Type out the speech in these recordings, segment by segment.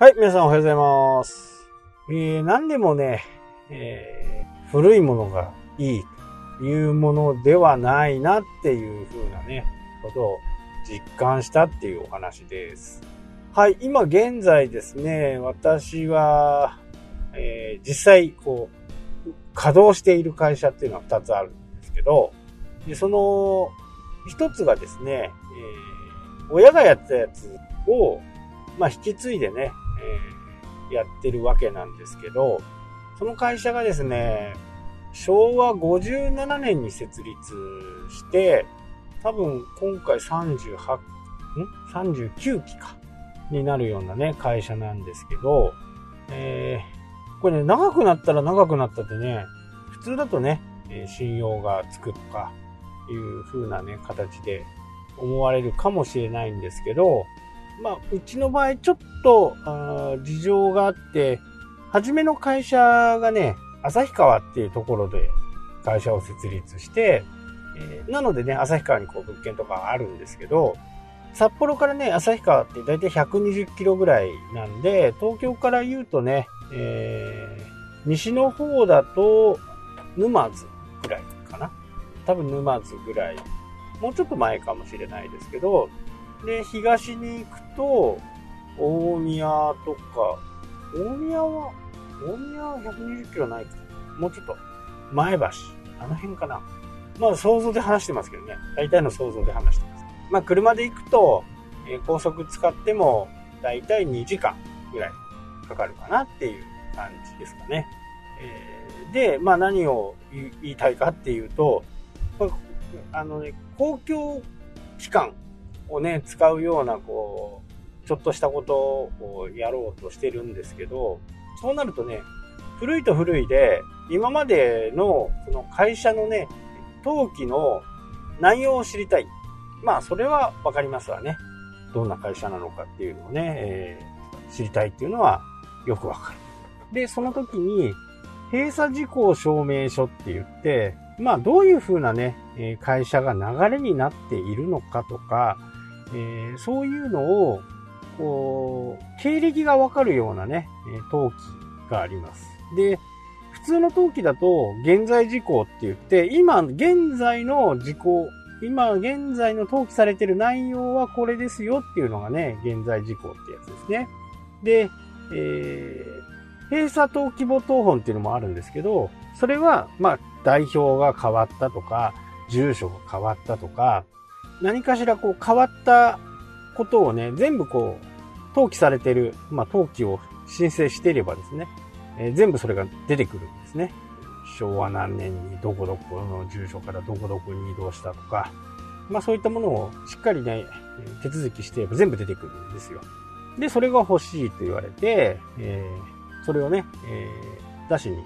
はい、皆さんおはようございます。えー、何でもね、えー、古いものがいいというものではないなっていう風なね、ことを実感したっていうお話です。はい、今現在ですね、私は、えー、実際、こう、稼働している会社っていうのは2つあるんですけど、でその、一つがですね、えー、親がやったやつを、まあ、引き継いでね、え、やってるわけなんですけど、その会社がですね、昭和57年に設立して、多分今回38、ん ?39 期か。になるようなね、会社なんですけど、えー、これね、長くなったら長くなったってね、普通だとね、え信用がつくとか、いう風なね、形で思われるかもしれないんですけど、まあ、うちの場合ちょっと、あ事情があって、初めの会社がね、旭川っていうところで会社を設立して、えーなのでね、旭川にこう物件とかあるんですけど、札幌からね、旭川って大体120キロぐらいなんで、東京から言うとね、えー西の方だと沼津ぐらいかな。多分沼津ぐらい。もうちょっと前かもしれないですけど、で、東に行くと、大宮とか、大宮は、大宮は120キロないか。もうちょっと、前橋、あの辺かな。まあ想像で話してますけどね。大体の想像で話してます。まあ車で行くと、えー高速使っても、大体2時間ぐらいかかるかなっていう感じですかね。えーで、まあ何を言いたいかっていうと、あのね、公共機関をね、使うような、こう、ちょっとしたことをやろうとしてるんですけど、そうなるとね、古いと古いで、今までのその会社のね、登記の内容を知りたい。まあ、それはわかりますわね。どんな会社なのかっていうのをね、えー知りたいっていうのはよくわかる。で、その時に、閉鎖事項証明書って言って、まあ、どういうふうなね、会社が流れになっているのかとか、えーそういうのを、こう、経歴がわかるようなね、え登記があります。で、普通の登記だと、現在事項って言って、今、現在の事項、今、現在の登記されてる内容はこれですよっていうのがね、現在事項ってやつですね。で、えー閉鎖登記簿謄本っていうのもあるんですけど、それは、まあ、代表が変わったとか、住所が変わったとか、何かしらこう変わったことをね、全部こう、登記されてる、まあ、登記を申請していればですね、えー全部それが出てくるんですね。昭和何年にどこどこの住所からどこどこに移動したとか、まあそういったものをしっかりね、手続きしてれば全部出てくるんですよ。で、それが欲しいと言われて、えーそれをね、えー出しに、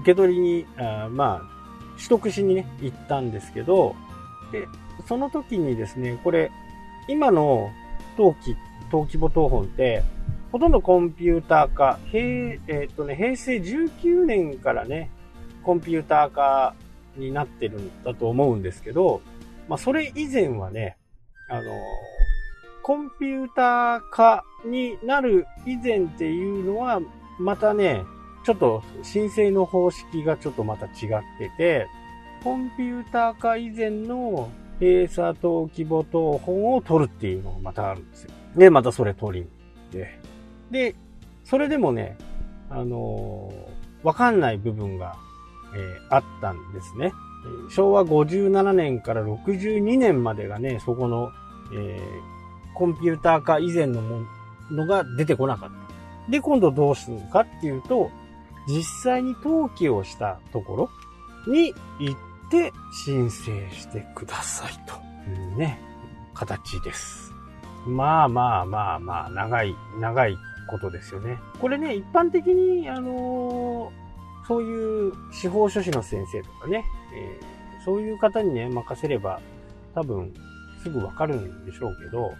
受け取りに、あまあ、取得しにね、行ったんですけど、で、その時にですね、これ、今の登記、登記簿謄本って、ほとんどコンピューター化、平、えーっとね、平成19年からね、コンピューター化になってるんだと思うんですけど、まあ、それ以前はね、あの、コンピューター化になる以前っていうのは、またね、ちょっと申請の方式がちょっとまた違ってて、コンピューター化以前の閉鎖登記簿謄本を取るっていうのがまたあるんですよ。で、またそれ取りに行って。で、それでもね、あのーわかんない部分が、えーあったんですね。昭和57年から62年までがね、そこの、えーコンピューター化以前のものが出てこなかった。で、今度どうするかっていうと、実際に登記をしたところに行って申請してくださいというね、形です。まあまあまあまあ、長い、長いことですよね。これね、一般的に、あのーそういう司法書士の先生とかね、えーそういう方にね、任せれば多分すぐわかるんでしょうけど、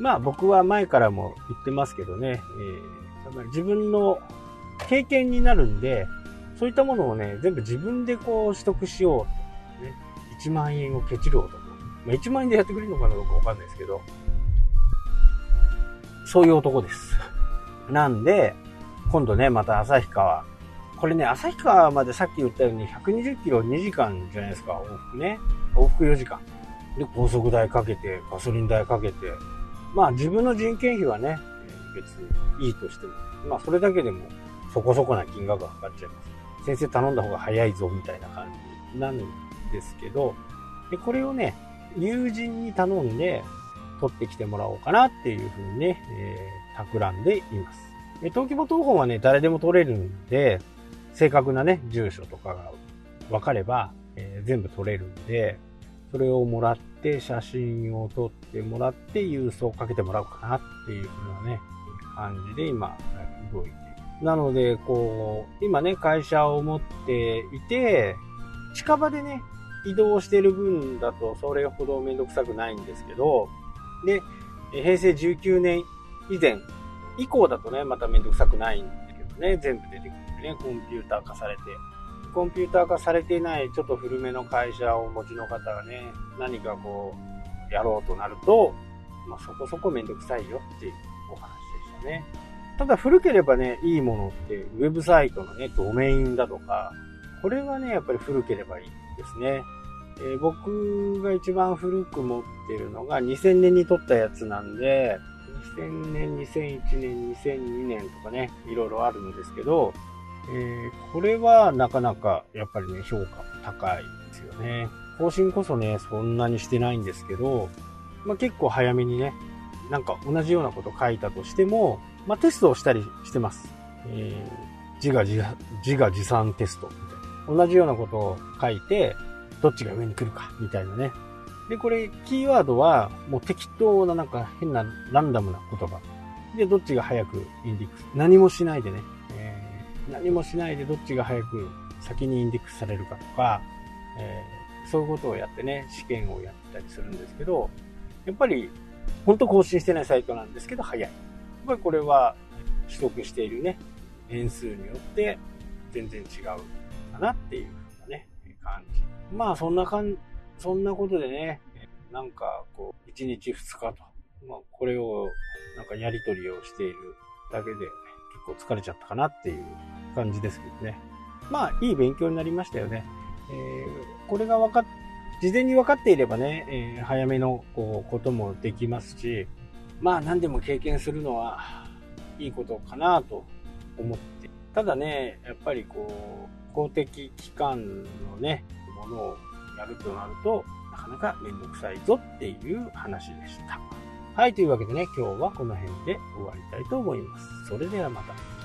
まあ僕は前からも言ってますけどね、えーやっぱり自分の経験になるんで、そういったものをね、全部自分でこう取得しよう。1万円をケチろうと。まあ、1万円でやってくれるのかなどうかわかんないですけど、そういう男です。なんで、今度ね、また旭川。これね、旭川までさっき言ったように120キロ2時間じゃないですか、往復ね。往復4時間。で、高速代かけて、ガソリン代かけて。まあ自分の人件費はね、別にいいとしても。まあそれだけでもそこそこな金額がかかっちゃいます。先生頼んだ方が早いぞみたいな感じなんですけど、で、これをね、友人に頼んで取ってきてもらおうかなっていうふうにね、えー、企んでいます。登記簿謄本はね、誰でも取れるんで、正確なね、住所とかが分かれば、えー、全部取れるんで、それをもらって写真を撮ってもらって郵送かけてもらおうかなっていう風なね、感じで今動いてる。なので、こう、今ね、会社を持っていて、近場でね、移動してる分だとそれほどめんどくさくないんですけど、で、平成19年以前以降だとね、まためんどくさくないんだけどね、全部出てくるね、コンピューター化されて。コンピューター化されてないちょっと古めの会社をお持ちの方がね、何かこう、やろうとなると、まあ、そこそこめんどくさいよっていうお話でしたね。ただ古ければね、いいものって、ウェブサイトのね、ドメインだとか、これはね、やっぱり古ければいいですね。えー、僕が一番古く持ってるのが2000年に撮ったやつなんで、2000年、2001年、2002年とかね、いろいろあるんですけど、えー、これはなかなかやっぱりね、評価高いですよね。更新こそね、そんなにしてないんですけど、まあ、結構早めにね、なんか同じようなこと書いたとしても、まあ、テストをしたりしてます。えー、自画自自画自賛テスト。同じようなことを書いて、どっちが上に来るか、みたいなね。で、これ、キーワードは、もう適当ななんか変なランダムな言葉。で、どっちが早くインデックス。何もしないでね。えー、何もしないでどっちが早く先にインデックスされるかとか、えー、そういうことをやってね、試験をやったりするんですけど、やっぱり、本当更新してないサイトなんですけど、早い。やっぱりこれは、取得しているね、変数によって全然違うかなっていうふうなね、感じ。まあ、そんな感じ、そんなことでね、なんかこう、1日2日と、まあ、これをなんかやり取りをしているだけで、結構疲れちゃったかなっていう感じですけどね。まあ、いい勉強になりましたよね。えー、これが分かっ、事前に分かっていればね、えー、早めのこうこともできますし、まあ何でも経験するのはいいことかなと思って。ただね、やっぱりこう、公的機関のね、ものをやるとなると、なかなかめんどくさいぞっていう話でした。はい、というわけでね、今日はこの辺で終わりたいと思います。それではまた。